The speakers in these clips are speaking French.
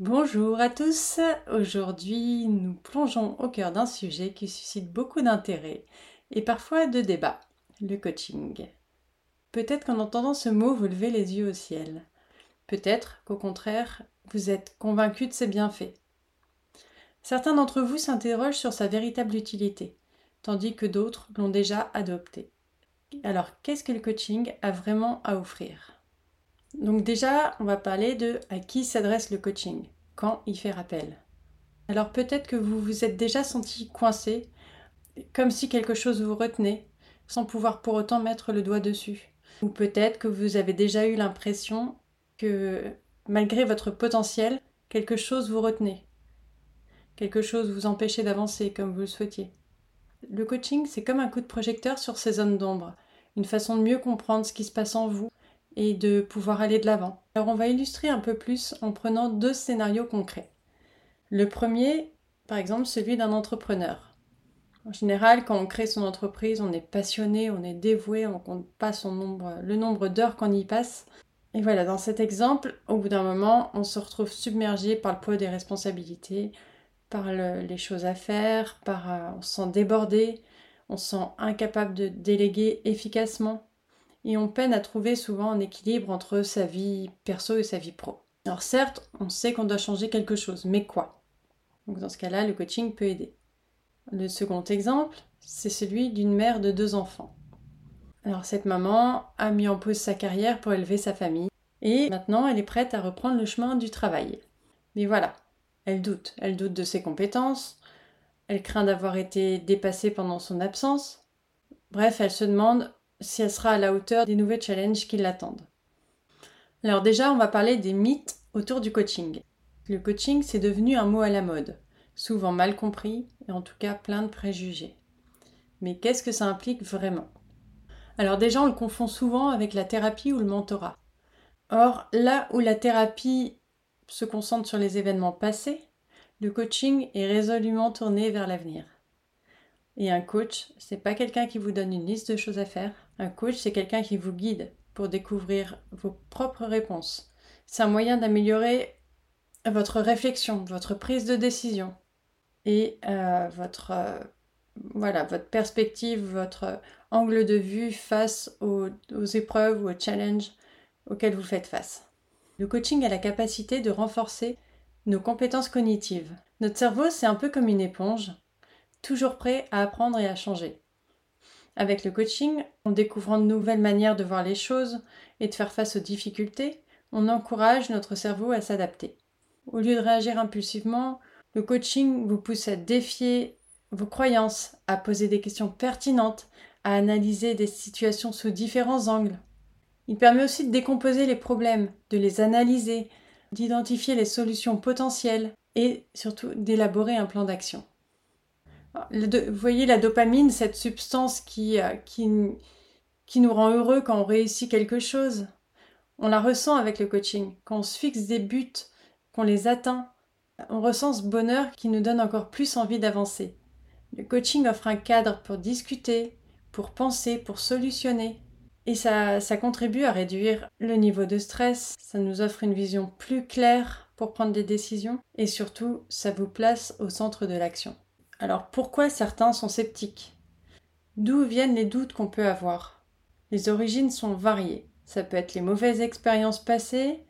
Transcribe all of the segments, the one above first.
Bonjour à tous. Aujourd'hui, nous plongeons au cœur d'un sujet qui suscite beaucoup d'intérêt et parfois de débats, le coaching. Peut-être qu'en entendant ce mot, vous levez les yeux au ciel. Peut-être qu'au contraire, vous êtes convaincu de ses bienfaits. Certains d'entre vous s'interrogent sur sa véritable utilité, tandis que d'autres l'ont déjà adopté. Alors, qu'est-ce que le coaching a vraiment à offrir? Donc déjà, on va parler de à qui s'adresse le coaching, quand il fait rappel. Alors peut-être que vous vous êtes déjà senti coincé, comme si quelque chose vous retenait, sans pouvoir pour autant mettre le doigt dessus. Ou peut-être que vous avez déjà eu l'impression que malgré votre potentiel, quelque chose vous retenait. Quelque chose vous empêchait d'avancer comme vous le souhaitiez. Le coaching, c'est comme un coup de projecteur sur ces zones d'ombre, une façon de mieux comprendre ce qui se passe en vous et de pouvoir aller de l'avant. Alors on va illustrer un peu plus en prenant deux scénarios concrets. Le premier, par exemple, celui d'un entrepreneur. En général, quand on crée son entreprise, on est passionné, on est dévoué, on compte pas son nombre, le nombre d'heures qu'on y passe. Et voilà, dans cet exemple, au bout d'un moment, on se retrouve submergé par le poids des responsabilités, par les choses à faire, par, euh, on se sent débordé, on se sent incapable de déléguer efficacement et on peine à trouver souvent un équilibre entre sa vie perso et sa vie pro. Alors certes, on sait qu'on doit changer quelque chose, mais quoi? Donc dans ce cas-là, le coaching peut aider. Le second exemple, c'est celui d'une mère de deux enfants. Alors cette maman a mis en pause sa carrière pour élever sa famille et maintenant elle est prête à reprendre le chemin du travail. Mais voilà, elle doute, elle doute de ses compétences, elle craint d'avoir été dépassée pendant son absence. Bref, elle se demande si elle sera à la hauteur des nouveaux challenges qui l'attendent. Alors déjà, on va parler des mythes autour du coaching. Le coaching, c'est devenu un mot à la mode, souvent mal compris et en tout cas plein de préjugés. Mais qu'est-ce que ça implique vraiment? Alors déjà, on le confond souvent avec la thérapie ou le mentorat. Or, là où la thérapie se concentre sur les événements passés, le coaching est résolument tourné vers l'avenir. Et un coach, c'est pas quelqu'un qui vous donne une liste de choses à faire. Un coach, c'est quelqu'un qui vous guide pour découvrir vos propres réponses. C'est un moyen d'améliorer votre réflexion, votre prise de décision et euh, votre euh, voilà votre perspective, votre angle de vue face aux, aux épreuves ou aux challenges auxquels vous faites face. Le coaching a la capacité de renforcer nos compétences cognitives. Notre cerveau, c'est un peu comme une éponge toujours prêt à apprendre et à changer. Avec le coaching, en découvrant de nouvelles manières de voir les choses et de faire face aux difficultés, on encourage notre cerveau à s'adapter. Au lieu de réagir impulsivement, le coaching vous pousse à défier vos croyances, à poser des questions pertinentes, à analyser des situations sous différents angles. Il permet aussi de décomposer les problèmes, de les analyser, d'identifier les solutions potentielles et surtout d'élaborer un plan d'action vous voyez la dopamine, cette substance qui, euh, qui, qui nous rend heureux quand on réussit quelque chose. On la ressent avec le coaching. Quand on se fixe des buts, qu'on les atteint, on ressent ce bonheur qui nous donne encore plus envie d'avancer. Le coaching offre un cadre pour discuter, pour penser, pour solutionner. Et ça, ça contribue à réduire le niveau de stress, ça nous offre une vision plus claire pour prendre des décisions et surtout, ça vous place au centre de l'action. Alors pourquoi certains sont sceptiques? D'où viennent les doutes qu'on peut avoir? Les origines sont variées. Ça peut être les mauvaises expériences passées,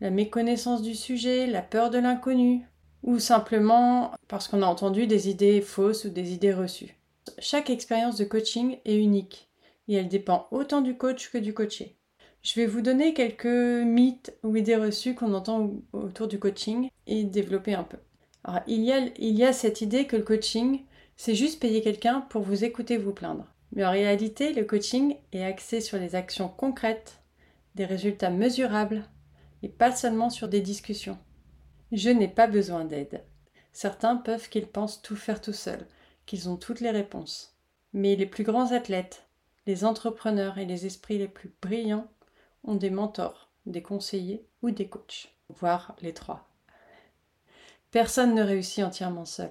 la méconnaissance du sujet, la peur de l'inconnu, ou simplement parce qu'on a entendu des idées fausses ou des idées reçues. Chaque expérience de coaching est unique et elle dépend autant du coach que du coaché. Je vais vous donner quelques mythes ou idées reçues qu'on entend autour du coaching et développer un peu il y, a, cette idée que le coaching, c'est juste payer quelqu'un pour vous écouter vous plaindre. Mais en réalité, le coaching est axé sur les actions concrètes, des résultats mesurables, et pas seulement sur des discussions. Je n'ai pas besoin d'aide. Certains peuvent qu'ils pensent tout faire tout seuls, qu'ils ont toutes les réponses. Mais les plus grands athlètes, les entrepreneurs et les esprits les plus brillants ont des mentors, des conseillers ou des coachs, voire les trois. Personne ne réussit entièrement seul.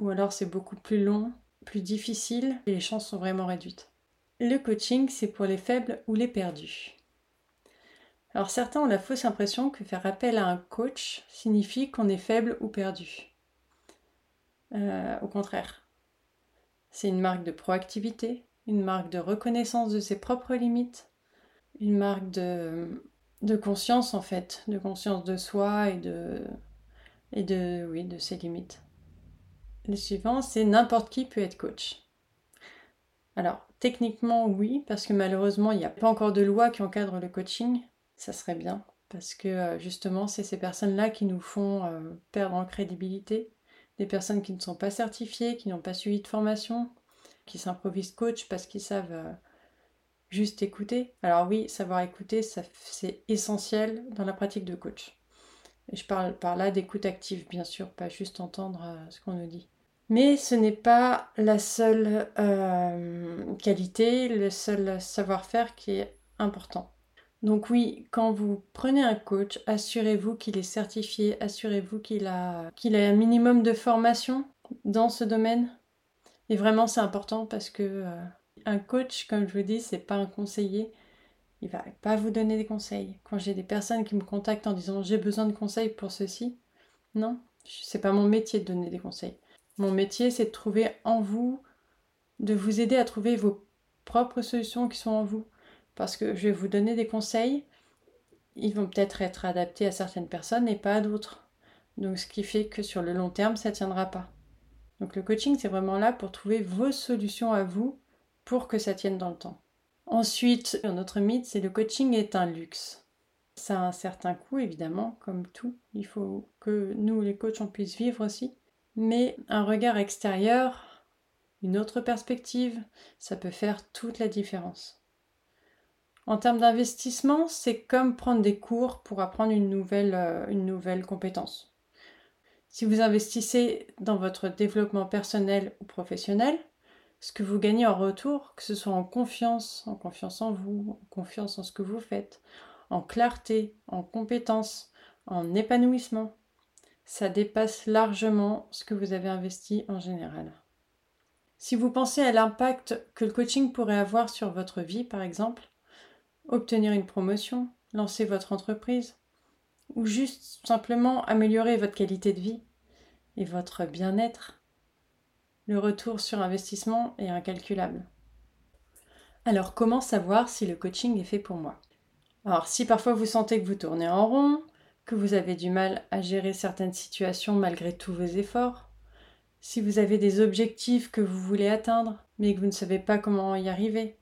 Ou alors c'est beaucoup plus long, plus difficile et les chances sont vraiment réduites. Le coaching, c'est pour les faibles ou les perdus. Alors certains ont la fausse impression que faire appel à un coach signifie qu'on est faible ou perdu. Euh, au contraire, c'est une marque de proactivité, une marque de reconnaissance de ses propres limites, une marque de, de conscience en fait, de conscience de soi et de, et de, oui, de ses limites. Le suivant, c'est n'importe qui peut être coach. Alors, techniquement, oui, parce que malheureusement, il n'y a pas encore de loi qui encadre le coaching. Ça serait bien, parce que euh, justement, c'est ces personnes-là qui nous font euh, perdre en crédibilité. Des personnes qui ne sont pas certifiées, qui n'ont pas suivi de formation, qui s'improvisent coach parce qu'ils savent euh, juste écouter. Alors oui, savoir écouter, c'est essentiel dans la pratique de coach. Je parle par là d'écoute active, bien sûr, pas juste entendre ce qu'on nous dit. Mais ce n'est pas la seule euh, qualité, le seul savoir-faire qui est important. Donc oui, quand vous prenez un coach, assurez-vous qu'il est certifié, assurez-vous qu'il a, a un minimum de formation dans ce domaine. Et vraiment, c'est important parce que euh, un coach, comme je vous dis, c'est pas un conseiller. Il va pas vous donner des conseils. Quand j'ai des personnes qui me contactent en disant j'ai besoin de conseils pour ceci, non, c'est pas mon métier de donner des conseils. Mon métier, c'est de trouver en vous, de vous aider à trouver vos propres solutions qui sont en vous. Parce que je vais vous donner des conseils, ils vont peut-être être adaptés à certaines personnes et pas à d'autres. Donc ce qui fait que sur le long terme, ça ne tiendra pas. Donc le coaching, c'est vraiment là pour trouver vos solutions à vous pour que ça tienne dans le temps. Ensuite, un autre mythe, c'est le coaching est un luxe. Ça a un certain coût, évidemment, comme tout. Il faut que nous, les coachs, on puisse vivre aussi mais un regard extérieur, une autre perspective, ça peut faire toute la différence. En termes d'investissement, c'est comme prendre des cours pour apprendre une nouvelle, euh, une nouvelle compétence. Si vous investissez dans votre développement personnel ou professionnel, ce que vous gagnez en retour, que ce soit en confiance, en confiance en vous, en confiance en ce que vous faites, en clarté, en compétence, en épanouissement, ça dépasse largement ce que vous avez investi en général. Si vous pensez à l'impact que le coaching pourrait avoir sur votre vie, par exemple, obtenir une promotion, lancer votre entreprise, ou juste simplement améliorer votre qualité de vie et votre bien-être, le retour sur investissement est incalculable. Alors comment savoir si le coaching est fait pour moi? Alors si parfois vous sentez que vous tournez en rond, que vous avez du mal à gérer certaines situations malgré tous vos efforts, si vous avez des objectifs que vous voulez atteindre mais que vous ne savez pas comment y arriver,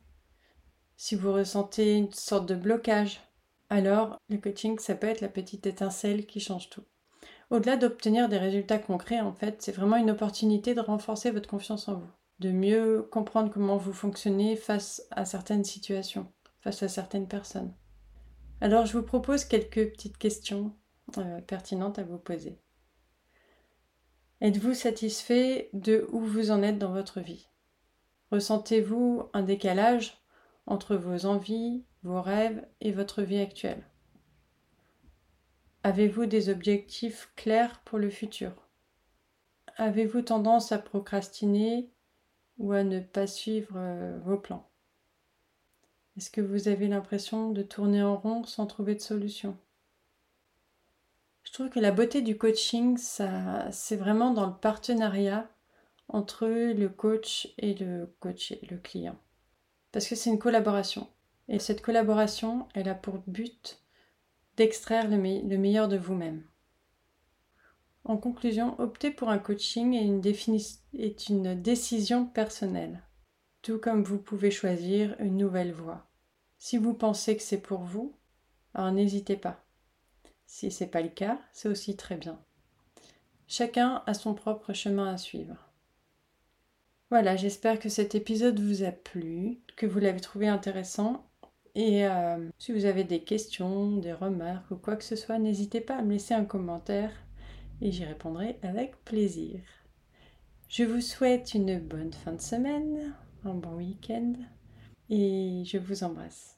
si vous ressentez une sorte de blocage, alors le coaching, ça peut être la petite étincelle qui change tout. Au-delà d'obtenir des résultats concrets, en fait, c'est vraiment une opportunité de renforcer votre confiance en vous, de mieux comprendre comment vous fonctionnez face à certaines situations, face à certaines personnes. Alors je vous propose quelques petites questions euh, pertinentes à vous poser. Êtes-vous satisfait de où vous en êtes dans votre vie? Ressentez-vous un décalage entre vos envies, vos rêves et votre vie actuelle? Avez-vous des objectifs clairs pour le futur? Avez-vous tendance à procrastiner ou à ne pas suivre euh, vos plans? Est-ce que vous avez l'impression de tourner en rond sans trouver de solution? Je trouve que la beauté du coaching, c'est vraiment dans le partenariat entre le coach et le coaché, le client. Parce que c'est une collaboration. Et cette collaboration, elle a pour but d'extraire le, le meilleur de vous-même. En conclusion, opter pour un coaching est une, est une décision personnelle tout comme vous pouvez choisir une nouvelle voie. Si vous pensez que c'est pour vous, alors n'hésitez pas. Si ce n'est pas le cas, c'est aussi très bien. Chacun a son propre chemin à suivre. Voilà, j'espère que cet épisode vous a plu, que vous l'avez trouvé intéressant. Et euh, si vous avez des questions, des remarques ou quoi que ce soit, n'hésitez pas à me laisser un commentaire et j'y répondrai avec plaisir. Je vous souhaite une bonne fin de semaine un bon week-end et je vous embrasse.